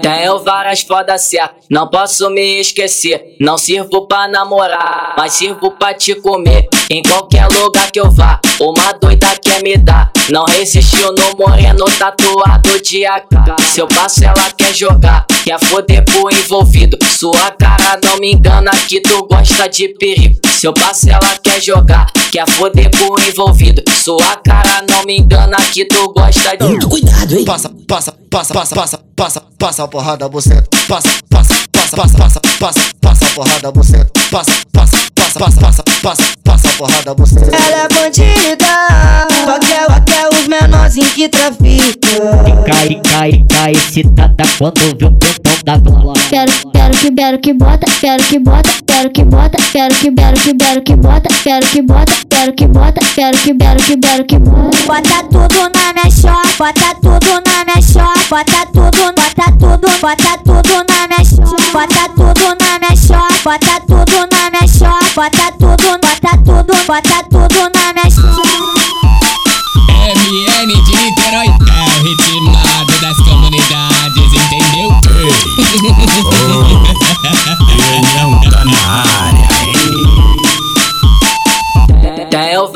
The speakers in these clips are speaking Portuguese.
Tenho várias fodas certas, não posso me esquecer. Não sirvo pra namorar, mas sirvo pra te comer. Em qualquer lugar que eu vá, uma doida quer me dar. Não resistiu no moreno tatuado de AK. Se eu passo, ela quer jogar, quer foder pro envolvido. Sua cara não me engana que tu gosta de perigo. Se eu passo, ela quer jogar, quer foder pro envolvido. Sua cara não me engana que tu gosta de. Muito cuidado, hein? Passa, passa, passa, passa, passa, passa, passa a porrada você. Passa, passa, passa, passa, passa, passa, passa a porrada você. Passa, passa, passa, passa, passa, passa, passa a porrada você. Ela é bandida, que traficam. Cai, cai, cai, excitada quando vê o pentão da glória. Quero, quero que, quero que bota, quero que bota, quero que bota, quero que, quero que, quero que bota, quero que bota, quero que bota, quero que, quero que, quero que bota. Bota tudo na minha short, bota tudo na minha short, bota tudo, bota tudo, bota tudo na minha short, bota tudo na minha short, bota tudo na minha short, bota tudo, bota tudo, bota tudo na minha short.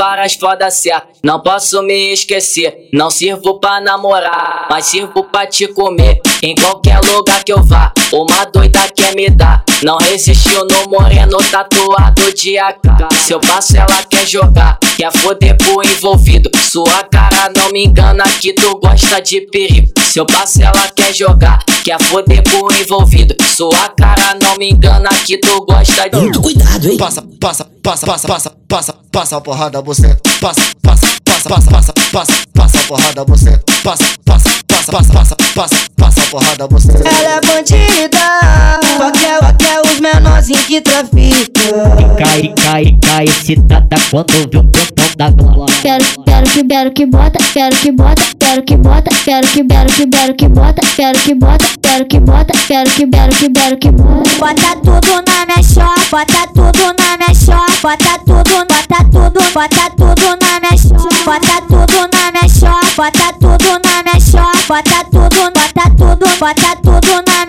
Várias fodas certas, não posso me esquecer. Não sirvo pra namorar, mas sirvo pra te comer. Em qualquer lugar que eu vá, uma doida quer me dar. Não resistiu no moreno tatuado de AK. Se eu passo, ela quer jogar, quer foder pro envolvido. Sua cara não me engana que tu gosta de perigo. Se eu passo, ela quer jogar, quer foder pro envolvido. Sua cara não me engana que tu gosta de. Muito cuidado, hein? Passa, passa, passa, passa, passa, passa, passa a porrada você. Passa, passa, passa, passa, passa, passa, passa a porrada você. Passa, passa, passa, passa, passa, passa, passa a porrada você. Ela é bandida, só quer, só quer os menorzinhos que traficam. Cai, cai, cai, excitada quando vê o da glória. Quero, quero que, quero que bota, quero que bota, quero que bota, quero que, quero que, quero que bota, quero que bota, quero que bota, quero que, quero que, quero que bota. Bota tudo na minha short, bota tudo na minha short, bota tudo, bota tudo, bota tudo na minha short, bota tudo na minha short, bota tudo na minha short, bota tudo, bota tudo, bota tudo na